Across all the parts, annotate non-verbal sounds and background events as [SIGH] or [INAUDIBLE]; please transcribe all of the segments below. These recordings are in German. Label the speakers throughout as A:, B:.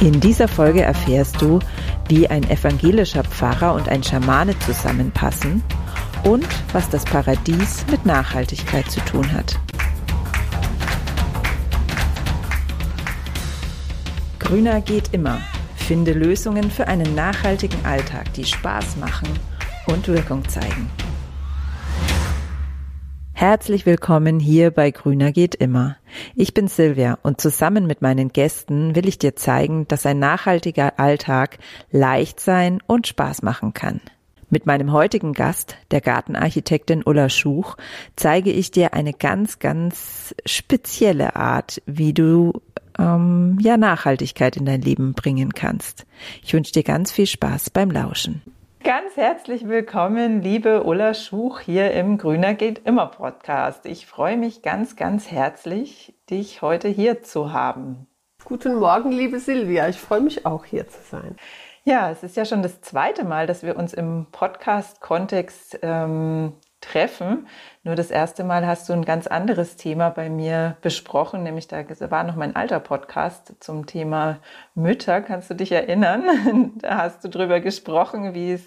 A: In dieser Folge erfährst du, wie ein evangelischer Pfarrer und ein Schamane zusammenpassen und was das Paradies mit Nachhaltigkeit zu tun hat. Grüner geht immer. Finde Lösungen für einen nachhaltigen Alltag, die Spaß machen und Wirkung zeigen. Herzlich willkommen hier bei Grüner geht immer. Ich bin Silvia und zusammen mit meinen Gästen will ich dir zeigen, dass ein nachhaltiger Alltag leicht sein und Spaß machen kann. Mit meinem heutigen Gast, der Gartenarchitektin Ulla Schuch, zeige ich dir eine ganz, ganz spezielle Art, wie du ähm, ja Nachhaltigkeit in dein Leben bringen kannst. Ich wünsche dir ganz viel Spaß beim Lauschen. Ganz herzlich willkommen, liebe Ulla Schuch, hier im Grüner geht immer Podcast. Ich freue mich ganz, ganz herzlich, dich heute hier zu haben.
B: Guten Morgen, liebe Silvia. Ich freue mich auch hier zu sein.
A: Ja, es ist ja schon das zweite Mal, dass wir uns im Podcast-Kontext ähm, treffen. Nur das erste Mal hast du ein ganz anderes Thema bei mir besprochen, nämlich da war noch mein alter Podcast zum Thema Mütter. Kannst du dich erinnern? [LAUGHS] Da hast du drüber gesprochen, wie es,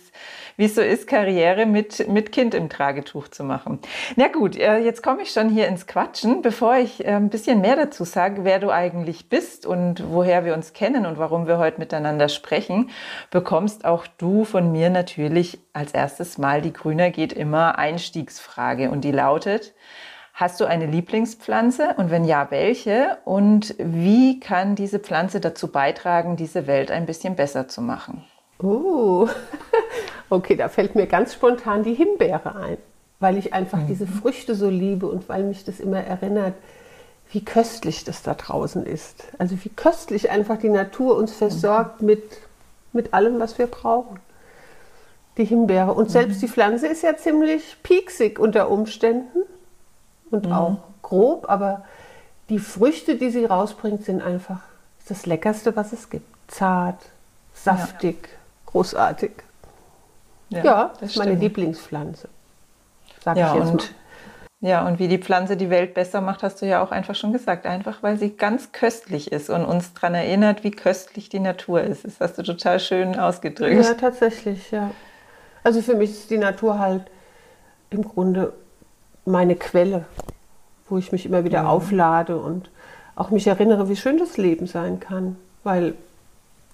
A: wie es so ist, Karriere mit, mit Kind im Tragetuch zu machen. Na gut, äh, jetzt komme ich schon hier ins Quatschen. Bevor ich äh, ein bisschen mehr dazu sage, wer du eigentlich bist und woher wir uns kennen und warum wir heute miteinander sprechen, bekommst auch du von mir natürlich als erstes Mal die Grüner geht immer Einstiegsfrage und die lautet, Hast du eine Lieblingspflanze und wenn ja, welche? Und wie kann diese Pflanze dazu beitragen, diese Welt ein bisschen besser zu machen?
B: Oh, [LAUGHS] okay, da fällt mir ganz spontan die Himbeere ein, weil ich einfach mhm. diese Früchte so liebe und weil mich das immer erinnert, wie köstlich das da draußen ist. Also wie köstlich einfach die Natur uns versorgt mhm. mit, mit allem, was wir brauchen. Die Himbeere. Und selbst mhm. die Pflanze ist ja ziemlich pieksig unter Umständen und mhm. auch grob, aber die Früchte, die sie rausbringt, sind einfach das Leckerste, was es gibt. Zart, saftig, ja. großartig. Ja, ja das ist meine Lieblingspflanze.
A: Sag ja, ich jetzt und, mal. Ja, und wie die Pflanze die Welt besser macht, hast du ja auch einfach schon gesagt. Einfach, weil sie ganz köstlich ist und uns daran erinnert, wie köstlich die Natur ist. Das hast du total schön ausgedrückt.
B: Ja, tatsächlich, ja. Also für mich ist die Natur halt im Grunde meine Quelle, wo ich mich immer wieder mhm. auflade und auch mich erinnere, wie schön das Leben sein kann. Weil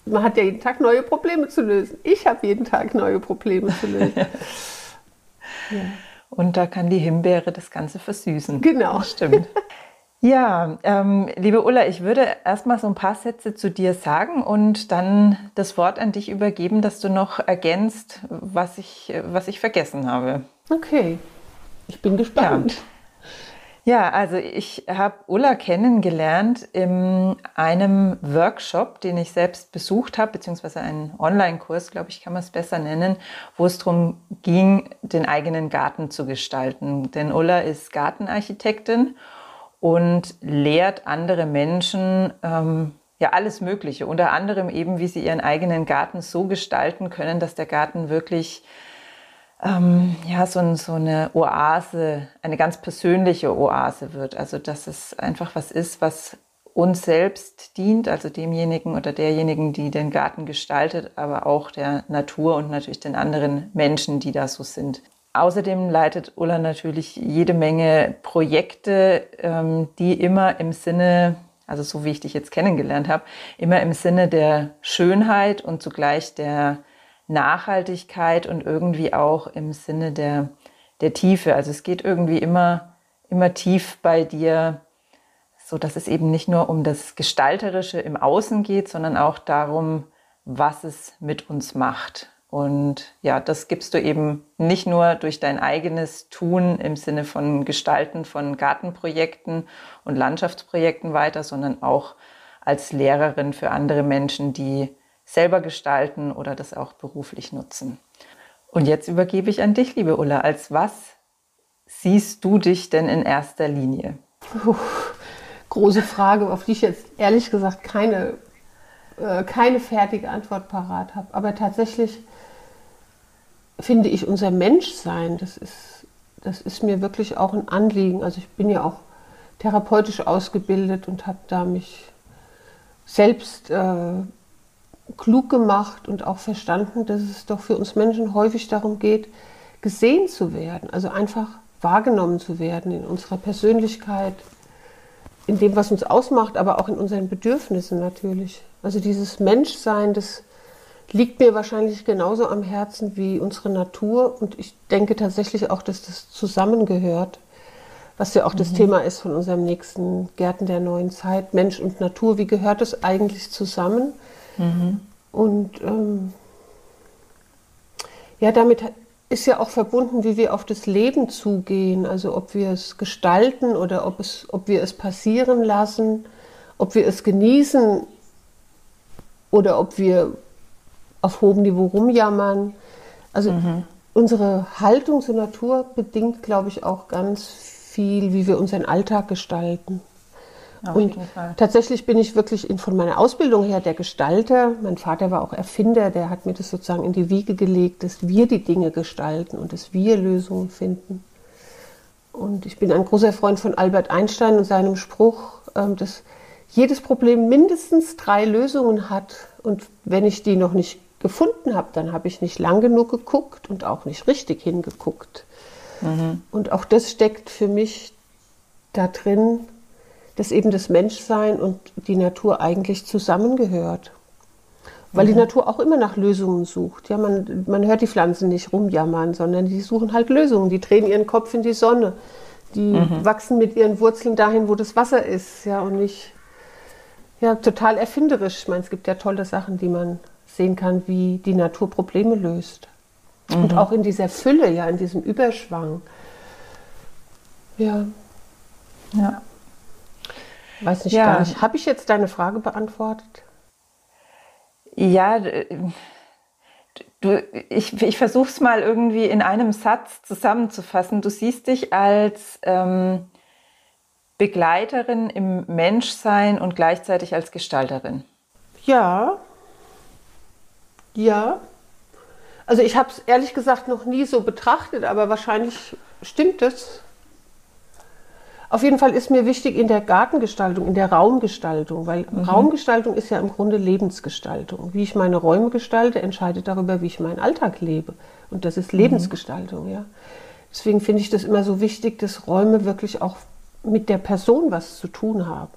B: man hat ja jeden Tag neue Probleme zu lösen. Ich habe jeden Tag neue Probleme zu lösen. [LAUGHS]
A: ja. Und da kann die Himbeere das Ganze versüßen.
B: Genau.
A: Das stimmt. [LAUGHS] Ja, ähm, liebe Ulla, ich würde erstmal so ein paar Sätze zu dir sagen und dann das Wort an dich übergeben, dass du noch ergänzt, was ich, was ich vergessen habe.
B: Okay, ich bin gespannt.
A: Ja. Ja, also ich habe Ulla kennengelernt in einem Workshop, den ich selbst besucht habe, beziehungsweise einen Online-Kurs, glaube ich, kann man es besser nennen, wo es darum ging, den eigenen Garten zu gestalten. Denn Ulla ist Gartenarchitektin und lehrt andere Menschen ähm, ja alles Mögliche, unter anderem eben, wie sie ihren eigenen Garten so gestalten können, dass der Garten wirklich ähm, ja, so, so eine Oase, eine ganz persönliche Oase wird. Also, dass es einfach was ist, was uns selbst dient, also demjenigen oder derjenigen, die den Garten gestaltet, aber auch der Natur und natürlich den anderen Menschen, die da so sind. Außerdem leitet Ulla natürlich jede Menge Projekte, ähm, die immer im Sinne, also so wie ich dich jetzt kennengelernt habe, immer im Sinne der Schönheit und zugleich der Nachhaltigkeit und irgendwie auch im Sinne der, der Tiefe. Also es geht irgendwie immer, immer tief bei dir, so dass es eben nicht nur um das Gestalterische im Außen geht, sondern auch darum, was es mit uns macht. Und ja, das gibst du eben nicht nur durch dein eigenes Tun im Sinne von Gestalten von Gartenprojekten und Landschaftsprojekten weiter, sondern auch als Lehrerin für andere Menschen, die selber gestalten oder das auch beruflich nutzen. Und jetzt übergebe ich an dich, liebe Ulla. Als was siehst du dich denn in erster Linie?
B: Puh, große Frage, auf die ich jetzt ehrlich gesagt keine, äh, keine fertige Antwort parat habe. Aber tatsächlich finde ich unser Menschsein, das ist, das ist mir wirklich auch ein Anliegen. Also ich bin ja auch therapeutisch ausgebildet und habe da mich selbst äh, klug gemacht und auch verstanden, dass es doch für uns Menschen häufig darum geht, gesehen zu werden, also einfach wahrgenommen zu werden in unserer Persönlichkeit, in dem, was uns ausmacht, aber auch in unseren Bedürfnissen natürlich. Also dieses Menschsein, das liegt mir wahrscheinlich genauso am Herzen wie unsere Natur und ich denke tatsächlich auch, dass das zusammengehört, was ja auch mhm. das Thema ist von unserem nächsten Gärten der neuen Zeit, Mensch und Natur, wie gehört das eigentlich zusammen? Mhm. Und ähm, ja, damit ist ja auch verbunden, wie wir auf das Leben zugehen, also ob wir es gestalten oder ob, es, ob wir es passieren lassen, ob wir es genießen oder ob wir auf hohem Niveau rumjammern. Also mhm. unsere Haltung zur Natur bedingt, glaube ich, auch ganz viel, wie wir unseren Alltag gestalten. Auf und tatsächlich bin ich wirklich von meiner Ausbildung her der Gestalter. Mein Vater war auch Erfinder, der hat mir das sozusagen in die Wiege gelegt, dass wir die Dinge gestalten und dass wir Lösungen finden. Und ich bin ein großer Freund von Albert Einstein und seinem Spruch, ähm, dass jedes Problem mindestens drei Lösungen hat. Und wenn ich die noch nicht gefunden habe, dann habe ich nicht lang genug geguckt und auch nicht richtig hingeguckt. Mhm. Und auch das steckt für mich da drin, dass eben das Menschsein und die Natur eigentlich zusammengehört. Weil mhm. die Natur auch immer nach Lösungen sucht. Ja, man, man hört die Pflanzen nicht rumjammern, sondern die suchen halt Lösungen. Die drehen ihren Kopf in die Sonne. Die mhm. wachsen mit ihren Wurzeln dahin, wo das Wasser ist. Ja, und nicht ja, total erfinderisch. Ich meine, es gibt ja tolle Sachen, die man sehen kann, wie die Natur Probleme löst. Mhm. Und auch in dieser Fülle, ja, in diesem Überschwang. Ja. Ja. Weiß nicht ja. gar nicht. Habe ich jetzt deine Frage beantwortet?
A: Ja, du, ich, ich versuche es mal irgendwie in einem Satz zusammenzufassen. Du siehst dich als ähm, Begleiterin im Menschsein und gleichzeitig als Gestalterin.
B: Ja. Ja. Also ich habe es ehrlich gesagt noch nie so betrachtet, aber wahrscheinlich stimmt es. Auf jeden Fall ist mir wichtig in der Gartengestaltung, in der Raumgestaltung, weil mhm. Raumgestaltung ist ja im Grunde Lebensgestaltung. Wie ich meine Räume gestalte, entscheidet darüber, wie ich meinen Alltag lebe. Und das ist mhm. Lebensgestaltung, ja. Deswegen finde ich das immer so wichtig, dass Räume wirklich auch mit der Person was zu tun haben.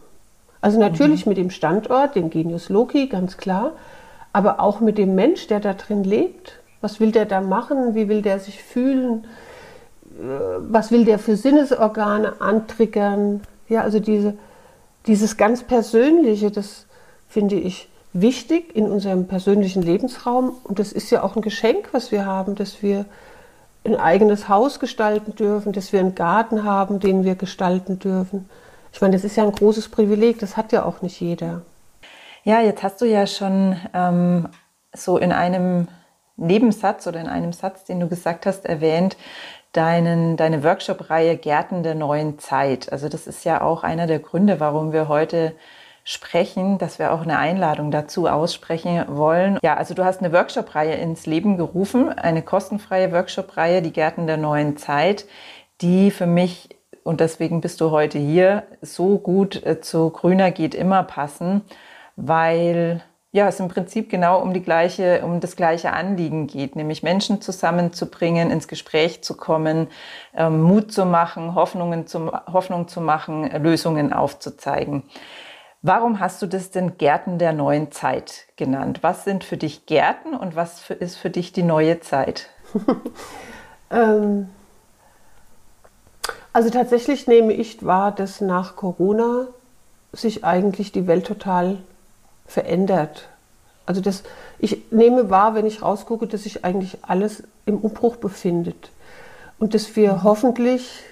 B: Also natürlich mhm. mit dem Standort, dem Genius Loki, ganz klar, aber auch mit dem Mensch, der da drin lebt. Was will der da machen? Wie will der sich fühlen? was will der für Sinnesorgane antriggern. Ja, also diese, dieses ganz Persönliche, das finde ich wichtig in unserem persönlichen Lebensraum. Und das ist ja auch ein Geschenk, was wir haben, dass wir ein eigenes Haus gestalten dürfen, dass wir einen Garten haben, den wir gestalten dürfen. Ich meine, das ist ja ein großes Privileg, das hat ja auch nicht jeder.
A: Ja, jetzt hast du ja schon ähm, so in einem Nebensatz oder in einem Satz, den du gesagt hast, erwähnt, deinen, deine Workshop-Reihe Gärten der neuen Zeit. Also das ist ja auch einer der Gründe, warum wir heute sprechen, dass wir auch eine Einladung dazu aussprechen wollen. Ja, also du hast eine Workshop-Reihe ins Leben gerufen, eine kostenfreie Workshop-Reihe, die Gärten der neuen Zeit, die für mich, und deswegen bist du heute hier, so gut äh, zu Grüner geht immer passen, weil ja, es im Prinzip genau um die gleiche, um das gleiche Anliegen geht, nämlich Menschen zusammenzubringen, ins Gespräch zu kommen, ähm, Mut zu machen, Hoffnungen zum, Hoffnung zu machen, Lösungen aufzuzeigen. Warum hast du das denn Gärten der neuen Zeit genannt? Was sind für dich Gärten und was für, ist für dich die neue Zeit? [LAUGHS] ähm,
B: also tatsächlich nehme ich wahr, dass nach Corona sich eigentlich die Welt total verändert. Also das, ich nehme wahr, wenn ich rausgucke, dass sich eigentlich alles im Umbruch befindet. Und dass wir hoffentlich,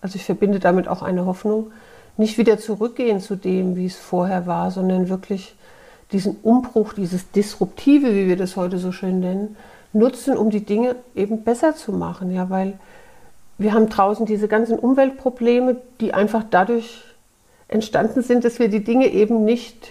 B: also ich verbinde damit auch eine Hoffnung, nicht wieder zurückgehen zu dem, wie es vorher war, sondern wirklich diesen Umbruch, dieses Disruptive, wie wir das heute so schön nennen, nutzen, um die Dinge eben besser zu machen. Ja, weil wir haben draußen diese ganzen Umweltprobleme, die einfach dadurch entstanden sind, dass wir die Dinge eben nicht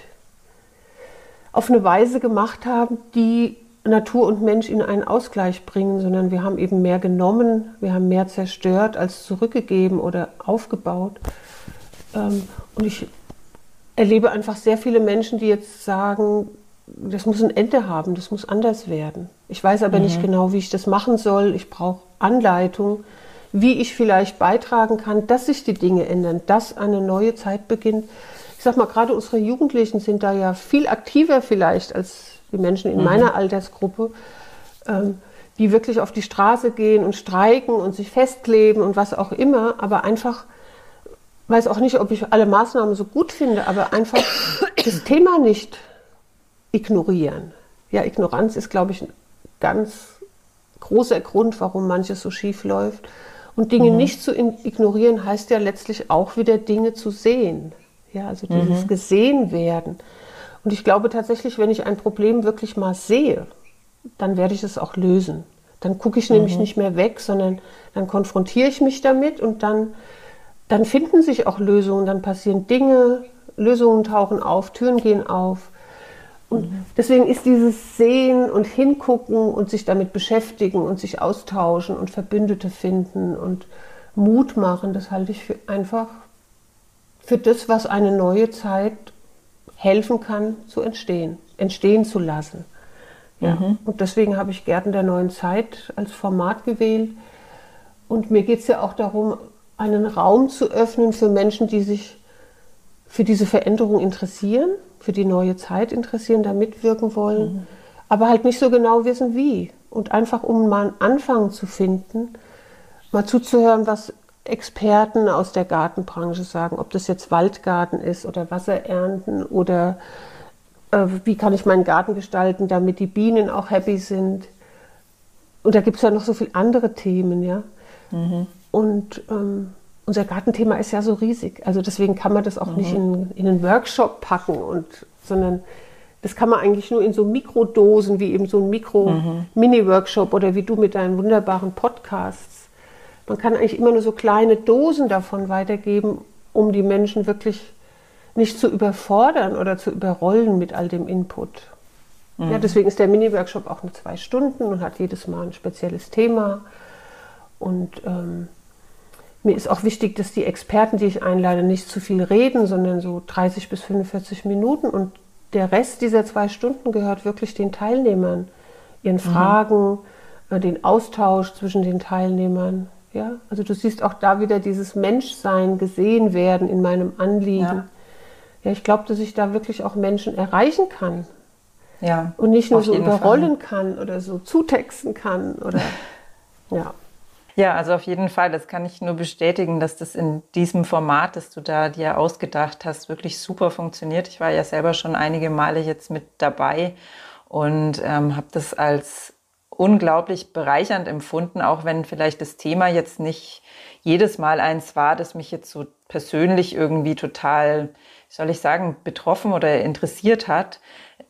B: auf eine Weise gemacht haben, die Natur und Mensch in einen Ausgleich bringen, sondern wir haben eben mehr genommen, wir haben mehr zerstört als zurückgegeben oder aufgebaut. Ähm, und ich erlebe einfach sehr viele Menschen, die jetzt sagen, das muss ein Ende haben, das muss anders werden. Ich weiß aber mhm. nicht genau, wie ich das machen soll. Ich brauche Anleitung, wie ich vielleicht beitragen kann, dass sich die Dinge ändern, dass eine neue Zeit beginnt. Ich sag mal, gerade unsere Jugendlichen sind da ja viel aktiver vielleicht als die Menschen in mhm. meiner Altersgruppe, ähm, die wirklich auf die Straße gehen und streiken und sich festkleben und was auch immer, aber einfach weiß auch nicht, ob ich alle Maßnahmen so gut finde, aber einfach [COUGHS] das Thema nicht ignorieren. Ja, Ignoranz ist, glaube ich, ein ganz großer Grund, warum manches so schief läuft. Und Dinge mhm. nicht zu ignorieren heißt ja letztlich auch wieder Dinge zu sehen. Ja, also dieses mhm. gesehen werden. Und ich glaube tatsächlich, wenn ich ein Problem wirklich mal sehe, dann werde ich es auch lösen. Dann gucke ich mhm. nämlich nicht mehr weg, sondern dann konfrontiere ich mich damit und dann, dann finden sich auch Lösungen, dann passieren Dinge, Lösungen tauchen auf, Türen gehen auf. Und mhm. deswegen ist dieses Sehen und Hingucken und sich damit beschäftigen und sich austauschen und Verbündete finden und Mut machen, das halte ich für einfach für das, was eine neue Zeit helfen kann, zu entstehen, entstehen zu lassen. Ja. Mhm. Und deswegen habe ich Gärten der neuen Zeit als Format gewählt. Und mir geht es ja auch darum, einen Raum zu öffnen für Menschen, die sich für diese Veränderung interessieren für die neue Zeit interessieren, da mitwirken wollen, mhm. aber halt nicht so genau wissen, wie. Und einfach, um mal einen Anfang zu finden, mal zuzuhören, was Experten aus der Gartenbranche sagen, ob das jetzt Waldgarten ist oder Wasserernten oder äh, wie kann ich meinen Garten gestalten, damit die Bienen auch happy sind. Und da gibt es ja noch so viele andere Themen, ja. Mhm. Und ähm, unser Gartenthema ist ja so riesig. Also deswegen kann man das auch mhm. nicht in, in einen Workshop packen, und, sondern das kann man eigentlich nur in so Mikrodosen, wie eben so ein Mikro-Mini-Workshop mhm. oder wie du mit deinen wunderbaren Podcasts. Man kann eigentlich immer nur so kleine Dosen davon weitergeben, um die Menschen wirklich nicht zu überfordern oder zu überrollen mit all dem Input. Mhm. Ja, deswegen ist der Mini-Workshop auch nur zwei Stunden und hat jedes Mal ein spezielles Thema. Und ähm, mir ist auch wichtig, dass die Experten, die ich einlade, nicht zu viel reden, sondern so 30 bis 45 Minuten. Und der Rest dieser zwei Stunden gehört wirklich den Teilnehmern, ihren mhm. Fragen, äh, den Austausch zwischen den Teilnehmern. Ja, also du siehst auch da wieder dieses Menschsein, gesehen werden in meinem Anliegen. Ja, ja ich glaube, dass ich da wirklich auch Menschen erreichen kann. Ja. Und nicht nur so überrollen Fall. kann oder so zutexten kann oder [LAUGHS] ja.
A: Ja, also auf jeden Fall. Das kann ich nur bestätigen, dass das in diesem Format, das du da dir ausgedacht hast, wirklich super funktioniert. Ich war ja selber schon einige Male jetzt mit dabei und ähm, habe das als unglaublich bereichernd empfunden, auch wenn vielleicht das Thema jetzt nicht jedes Mal eins war, das mich jetzt so persönlich irgendwie total, soll ich sagen, betroffen oder interessiert hat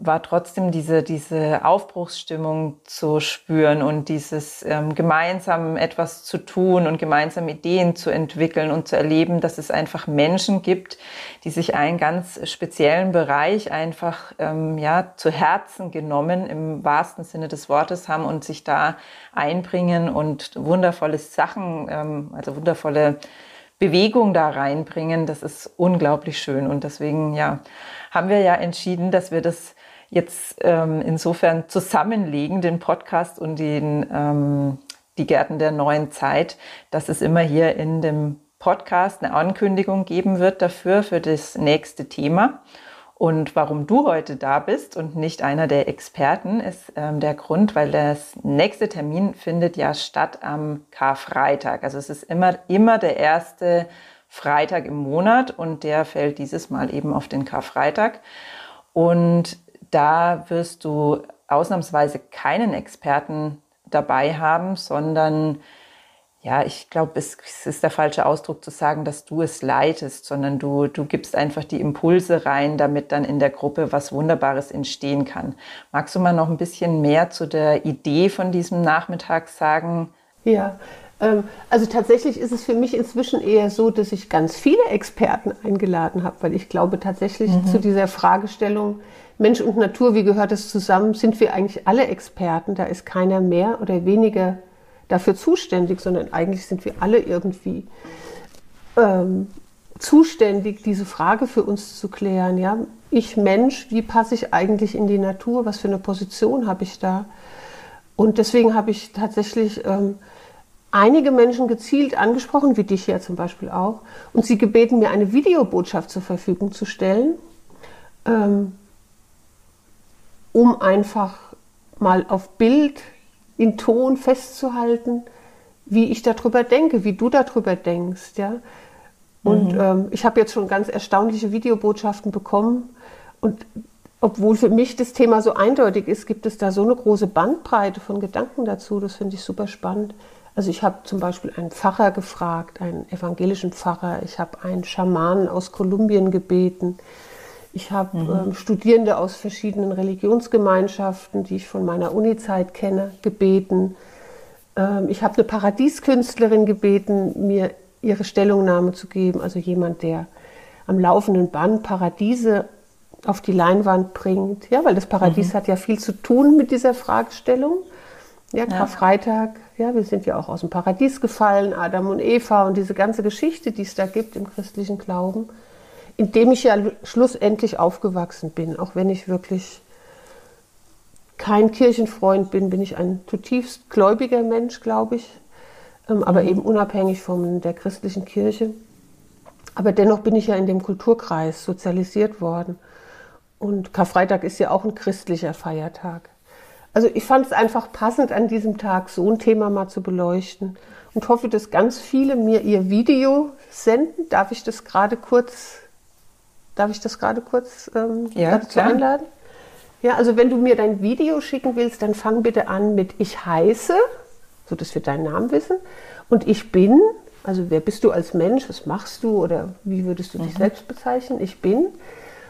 A: war trotzdem diese, diese Aufbruchsstimmung zu spüren und dieses ähm, gemeinsam etwas zu tun und gemeinsam Ideen zu entwickeln und zu erleben, dass es einfach Menschen gibt, die sich einen ganz speziellen Bereich einfach ähm, ja, zu Herzen genommen im wahrsten Sinne des Wortes haben und sich da einbringen und wundervolle Sachen, ähm, also wundervolle Bewegung da reinbringen. Das ist unglaublich schön und deswegen ja haben wir ja entschieden, dass wir das jetzt ähm, insofern zusammenlegen, den Podcast und den, ähm, die Gärten der neuen Zeit, dass es immer hier in dem Podcast eine Ankündigung geben wird dafür, für das nächste Thema. Und warum du heute da bist und nicht einer der Experten, ist ähm, der Grund, weil das nächste Termin findet ja statt am Karfreitag. Also es ist immer, immer der erste Freitag im Monat und der fällt dieses Mal eben auf den Karfreitag. Und da wirst du ausnahmsweise keinen Experten dabei haben, sondern ja, ich glaube, es, es, ist der falsche Ausdruck zu sagen, dass du es leitest, sondern du, du gibst einfach die Impulse rein, damit dann in der Gruppe was Wunderbares entstehen kann. Magst du mal noch ein bisschen mehr zu der Idee von diesem Nachmittag sagen?
B: Ja, ähm, also tatsächlich ist es für mich inzwischen eher so, dass ich ganz viele Experten eingeladen habe, weil ich glaube tatsächlich mhm. zu dieser Fragestellung, Mensch und Natur, wie gehört das zusammen, sind wir eigentlich alle Experten. Da ist keiner mehr oder weniger dafür zuständig, sondern eigentlich sind wir alle irgendwie ähm, zuständig, diese Frage für uns zu klären. Ja? ich Mensch, wie passe ich eigentlich in die Natur, was für eine Position habe ich da. Und deswegen habe ich tatsächlich ähm, einige Menschen gezielt angesprochen, wie dich ja zum Beispiel auch, und sie gebeten, mir eine Videobotschaft zur Verfügung zu stellen, ähm, um einfach mal auf Bild, in Ton festzuhalten, wie ich darüber denke, wie du darüber denkst. Ja? Und mhm. ähm, ich habe jetzt schon ganz erstaunliche Videobotschaften bekommen. Und obwohl für mich das Thema so eindeutig ist, gibt es da so eine große Bandbreite von Gedanken dazu. Das finde ich super spannend. Also ich habe zum Beispiel einen Pfarrer gefragt, einen evangelischen Pfarrer. Ich habe einen Schamanen aus Kolumbien gebeten. Ich habe mhm. ähm, Studierende aus verschiedenen Religionsgemeinschaften, die ich von meiner Uni-Zeit kenne, gebeten. Ähm, ich habe eine Paradieskünstlerin gebeten, mir ihre Stellungnahme zu geben. Also jemand, der am laufenden Band Paradiese auf die Leinwand bringt. Ja, weil das Paradies mhm. hat ja viel zu tun mit dieser Fragestellung. Ja, Karfreitag, ja, wir sind ja auch aus dem Paradies gefallen, Adam und Eva und diese ganze Geschichte, die es da gibt im christlichen Glauben, in dem ich ja schlussendlich aufgewachsen bin, auch wenn ich wirklich kein Kirchenfreund bin, bin ich ein zutiefst gläubiger Mensch, glaube ich, ähm, aber mhm. eben unabhängig von der christlichen Kirche. Aber dennoch bin ich ja in dem Kulturkreis sozialisiert worden. Und Karfreitag ist ja auch ein christlicher Feiertag. Also ich fand es einfach passend, an diesem Tag so ein Thema mal zu beleuchten und hoffe, dass ganz viele mir ihr Video senden. Darf ich das gerade kurz, darf ich das gerade kurz ähm, ja, dazu klar. einladen? Ja, also wenn du mir dein Video schicken willst, dann fang bitte an mit Ich heiße, so dass wir deinen Namen wissen, und ich bin, also wer bist du als Mensch, was machst du oder wie würdest du dich mhm. selbst bezeichnen? Ich bin.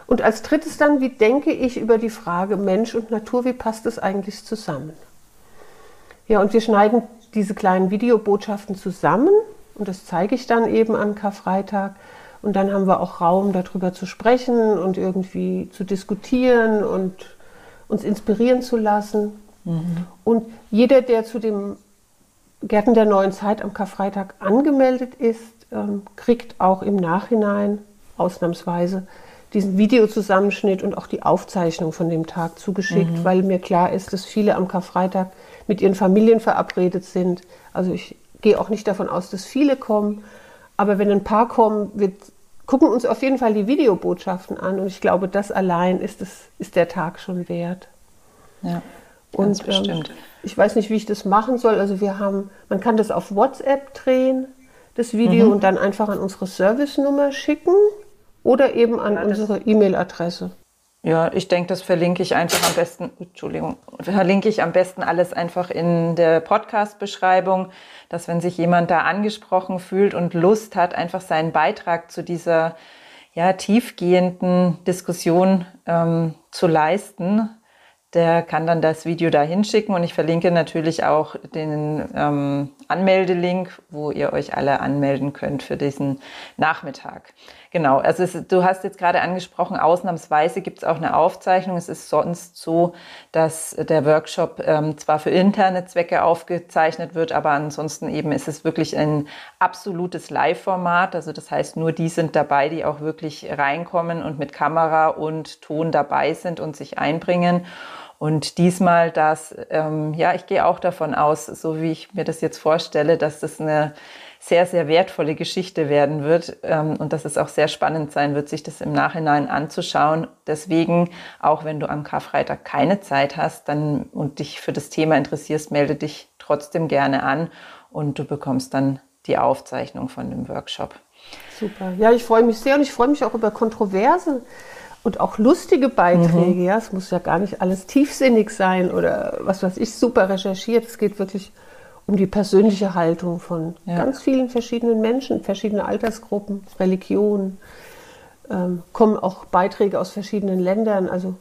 B: Und als drittes dann, wie denke ich über die Frage Mensch und Natur, wie passt es eigentlich zusammen? Ja, und wir schneiden diese kleinen Videobotschaften zusammen und das zeige ich dann eben an Karfreitag. Und dann haben wir auch Raum, darüber zu sprechen und irgendwie zu diskutieren und uns inspirieren zu lassen. Mhm. Und jeder, der zu dem Gärten der neuen Zeit am Karfreitag angemeldet ist, ähm, kriegt auch im Nachhinein ausnahmsweise diesen Videozusammenschnitt und auch die Aufzeichnung von dem Tag zugeschickt, mhm. weil mir klar ist, dass viele am Karfreitag mit ihren Familien verabredet sind. Also ich gehe auch nicht davon aus, dass viele kommen. Aber wenn ein paar kommen, wir gucken uns auf jeden Fall die Videobotschaften an. Und ich glaube, das allein ist, das, ist der Tag schon wert.
A: Ja, ganz und, bestimmt.
B: Ähm, ich weiß nicht, wie ich das machen soll. Also wir haben, man kann das auf WhatsApp drehen, das Video, mhm. und dann einfach an unsere Service-Nummer schicken oder eben an ja, unsere E-Mail-Adresse.
A: Ja, ich denke, das verlinke ich einfach am besten, Entschuldigung, verlinke ich am besten alles einfach in der Podcast-Beschreibung, dass wenn sich jemand da angesprochen fühlt und Lust hat, einfach seinen Beitrag zu dieser ja, tiefgehenden Diskussion ähm, zu leisten, der kann dann das Video da hinschicken und ich verlinke natürlich auch den ähm, Anmeldelink, wo ihr euch alle anmelden könnt für diesen Nachmittag. Genau, also es, du hast jetzt gerade angesprochen, ausnahmsweise gibt es auch eine Aufzeichnung. Es ist sonst so, dass der Workshop ähm, zwar für interne Zwecke aufgezeichnet wird, aber ansonsten eben ist es wirklich ein absolutes Live-Format. Also das heißt, nur die sind dabei, die auch wirklich reinkommen und mit Kamera und Ton dabei sind und sich einbringen. Und diesmal das, ähm, ja, ich gehe auch davon aus, so wie ich mir das jetzt vorstelle, dass das eine sehr, sehr wertvolle Geschichte werden wird ähm, und dass es auch sehr spannend sein wird, sich das im Nachhinein anzuschauen. Deswegen, auch wenn du am Karfreitag keine Zeit hast dann, und dich für das Thema interessierst, melde dich trotzdem gerne an und du bekommst dann die Aufzeichnung von dem Workshop.
B: Super. Ja, ich freue mich sehr und ich freue mich auch über Kontroversen und auch lustige Beiträge. Mhm. Ja, es muss ja gar nicht alles tiefsinnig sein oder was weiß ich, super recherchiert. Es geht wirklich um die persönliche Haltung von ja. ganz vielen verschiedenen Menschen, verschiedene Altersgruppen, Religionen. Ähm, kommen auch Beiträge aus verschiedenen Ländern. Also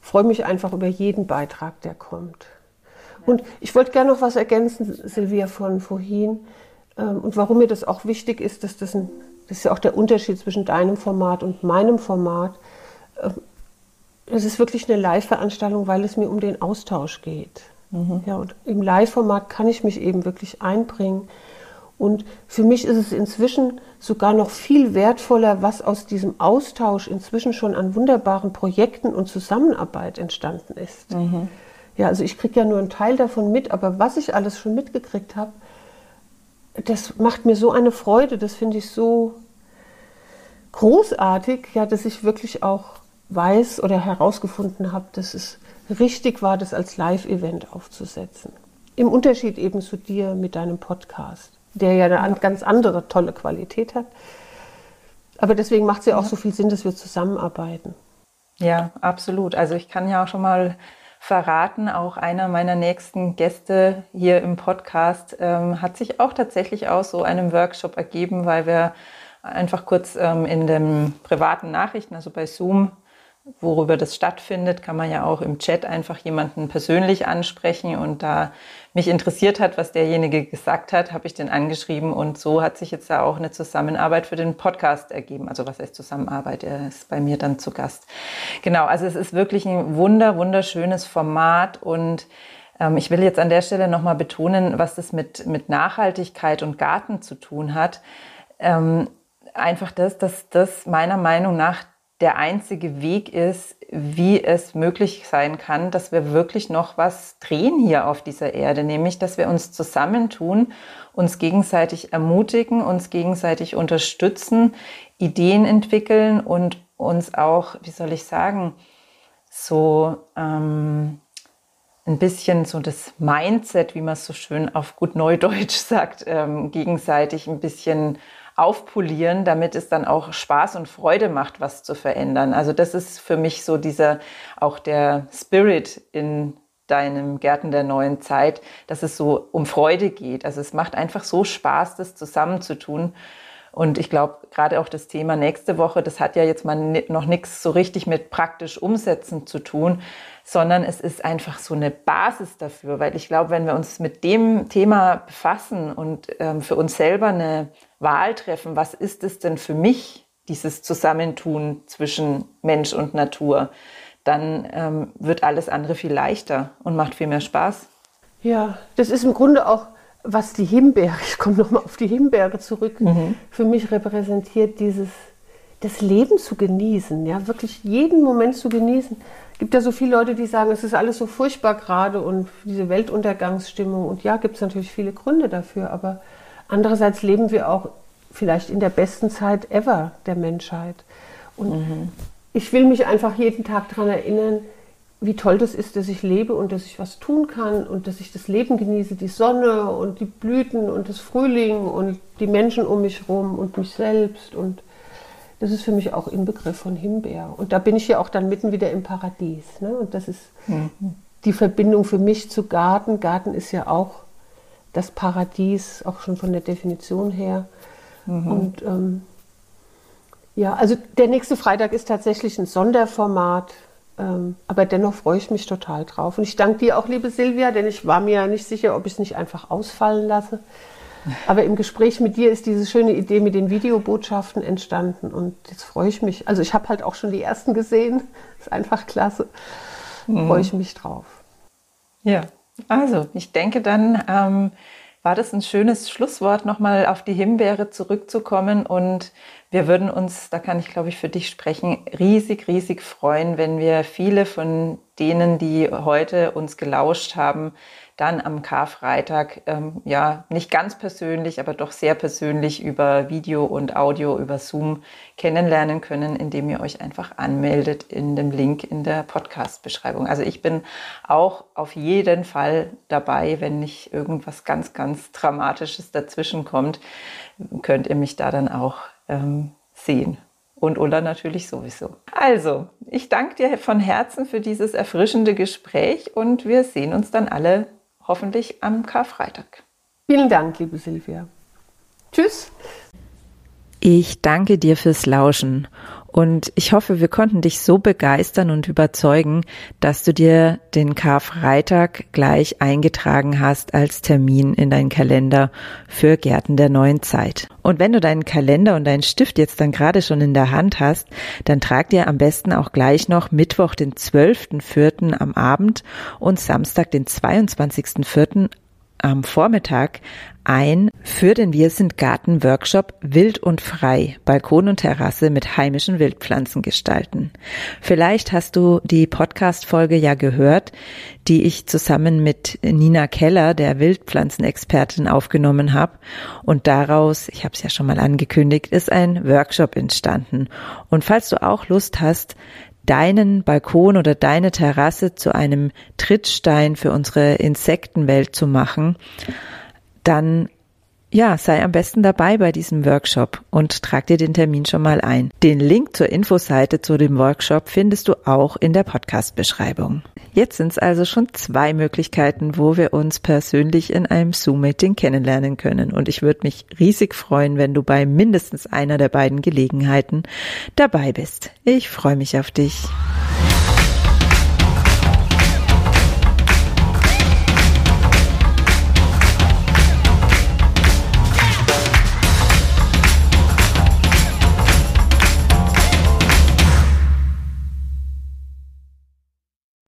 B: freue mich einfach über jeden Beitrag, der kommt. Und ich wollte gerne noch was ergänzen, Silvia, von vorhin. Ähm, und warum mir das auch wichtig ist, dass das ein, das ist ja auch der Unterschied zwischen deinem Format und meinem Format. Ähm, es ist wirklich eine Live-Veranstaltung, weil es mir um den Austausch geht. Mhm. Ja, und im Live-Format kann ich mich eben wirklich einbringen Und für mich ist es inzwischen sogar noch viel wertvoller, was aus diesem Austausch inzwischen schon an wunderbaren Projekten und Zusammenarbeit entstanden ist. Mhm. Ja, also ich kriege ja nur einen Teil davon mit, aber was ich alles schon mitgekriegt habe, das macht mir so eine Freude, das finde ich so großartig, ja, dass ich wirklich auch weiß oder herausgefunden habe, dass es richtig war, das als Live-Event aufzusetzen. Im Unterschied eben zu dir mit deinem Podcast der ja eine ganz andere tolle Qualität hat. Aber deswegen macht es ja auch so viel Sinn, dass wir zusammenarbeiten.
A: Ja, absolut. Also ich kann ja auch schon mal verraten, auch einer meiner nächsten Gäste hier im Podcast ähm, hat sich auch tatsächlich aus so einem Workshop ergeben, weil wir einfach kurz ähm, in den privaten Nachrichten, also bei Zoom, worüber das stattfindet, kann man ja auch im Chat einfach jemanden persönlich ansprechen. Und da mich interessiert hat, was derjenige gesagt hat, habe ich den angeschrieben. Und so hat sich jetzt da auch eine Zusammenarbeit für den Podcast ergeben. Also was heißt Zusammenarbeit? Er ist bei mir dann zu Gast. Genau, also es ist wirklich ein wunder, wunderschönes Format. Und ähm, ich will jetzt an der Stelle nochmal betonen, was das mit, mit Nachhaltigkeit und Garten zu tun hat. Ähm, einfach das, dass das meiner Meinung nach der einzige Weg ist, wie es möglich sein kann, dass wir wirklich noch was drehen hier auf dieser Erde, nämlich dass wir uns zusammentun, uns gegenseitig ermutigen, uns gegenseitig unterstützen, Ideen entwickeln und uns auch, wie soll ich sagen, so ähm, ein bisschen so das Mindset, wie man es so schön auf gut Neudeutsch [LAUGHS] sagt, ähm, gegenseitig ein bisschen aufpolieren, damit es dann auch Spaß und Freude macht, was zu verändern. Also das ist für mich so dieser, auch der Spirit in deinem Gärten der neuen Zeit, dass es so um Freude geht. Also es macht einfach so Spaß, das zusammenzutun. Und ich glaube, gerade auch das Thema nächste Woche, das hat ja jetzt mal noch nichts so richtig mit praktisch umsetzen zu tun, sondern es ist einfach so eine Basis dafür, weil ich glaube, wenn wir uns mit dem Thema befassen und ähm, für uns selber eine Wahl treffen, was ist es denn für mich, dieses Zusammentun zwischen Mensch und Natur, dann ähm, wird alles andere viel leichter und macht viel mehr Spaß.
B: Ja, das ist im Grunde auch, was die Himbeere, ich komme nochmal auf die Himbeere zurück, mhm. für mich repräsentiert dieses, das Leben zu genießen, ja, wirklich jeden Moment zu genießen. Es gibt ja so viele Leute, die sagen, es ist alles so furchtbar gerade und diese Weltuntergangsstimmung. Und ja, gibt es natürlich viele Gründe dafür, aber Andererseits leben wir auch vielleicht in der besten Zeit ever der Menschheit. Und mhm. ich will mich einfach jeden Tag daran erinnern, wie toll das ist, dass ich lebe und dass ich was tun kann und dass ich das Leben genieße, die Sonne und die Blüten und das Frühling und die Menschen um mich herum und mich selbst. Und das ist für mich auch Inbegriff von Himbeer. Und da bin ich ja auch dann mitten wieder im Paradies. Ne? Und das ist mhm. die Verbindung für mich zu Garten. Garten ist ja auch das Paradies, auch schon von der Definition her. Mhm. Und ähm, ja, also der nächste Freitag ist tatsächlich ein Sonderformat, aber dennoch freue ich mich total drauf. Und ich danke dir auch, liebe Silvia, denn ich war mir ja nicht sicher, ob ich es nicht einfach ausfallen lasse. Aber im Gespräch mit dir ist diese schöne Idee mit den Videobotschaften entstanden und jetzt freue ich mich. Also ich habe halt auch schon die ersten gesehen. [LAUGHS] Ist einfach klasse. Mhm. Freue ich mich drauf.
A: Ja, also, ich denke dann ähm, war das ein schönes Schlusswort, nochmal auf die Himbeere zurückzukommen. Und wir würden uns, da kann ich glaube ich für dich sprechen, riesig, riesig freuen, wenn wir viele von denen, die heute uns gelauscht haben, dann am Karfreitag, ähm, ja, nicht ganz persönlich, aber doch sehr persönlich über Video und Audio, über Zoom kennenlernen können, indem ihr euch einfach anmeldet in dem Link in der Podcast-Beschreibung. Also ich bin auch auf jeden Fall dabei, wenn nicht irgendwas ganz, ganz Dramatisches dazwischen kommt, könnt ihr mich da dann auch ähm, sehen. Und Ulla natürlich sowieso. Also, ich danke dir von Herzen für dieses erfrischende Gespräch und wir sehen uns dann alle hoffentlich am Karfreitag.
B: Vielen Dank, liebe Silvia. Tschüss.
A: Ich danke dir fürs Lauschen und ich hoffe, wir konnten dich so begeistern und überzeugen, dass du dir den Karfreitag gleich eingetragen hast als Termin in deinen Kalender für Gärten der neuen Zeit. Und wenn du deinen Kalender und deinen Stift jetzt dann gerade schon in der Hand hast, dann trag dir am besten auch gleich noch Mittwoch, den 12.04. am Abend und Samstag, den 22.04 am Vormittag ein für den Wir sind Garten Workshop Wild und Frei, Balkon und Terrasse mit heimischen Wildpflanzen gestalten. Vielleicht hast du die Podcast-Folge ja gehört, die ich zusammen mit Nina Keller, der Wildpflanzenexpertin, aufgenommen habe. Und daraus, ich habe es ja schon mal angekündigt, ist ein Workshop entstanden. Und falls du auch Lust hast, deinen Balkon oder deine Terrasse zu einem Trittstein für unsere Insektenwelt zu machen, dann ja, sei am besten dabei bei diesem Workshop und trag dir den Termin schon mal ein. Den Link zur Infoseite zu dem Workshop findest du auch in der Podcast-Beschreibung. Jetzt sind es also schon zwei Möglichkeiten, wo wir uns persönlich in einem Zoom-Meeting kennenlernen können. Und ich würde mich riesig freuen, wenn du bei mindestens einer der beiden Gelegenheiten dabei bist. Ich freue mich auf dich.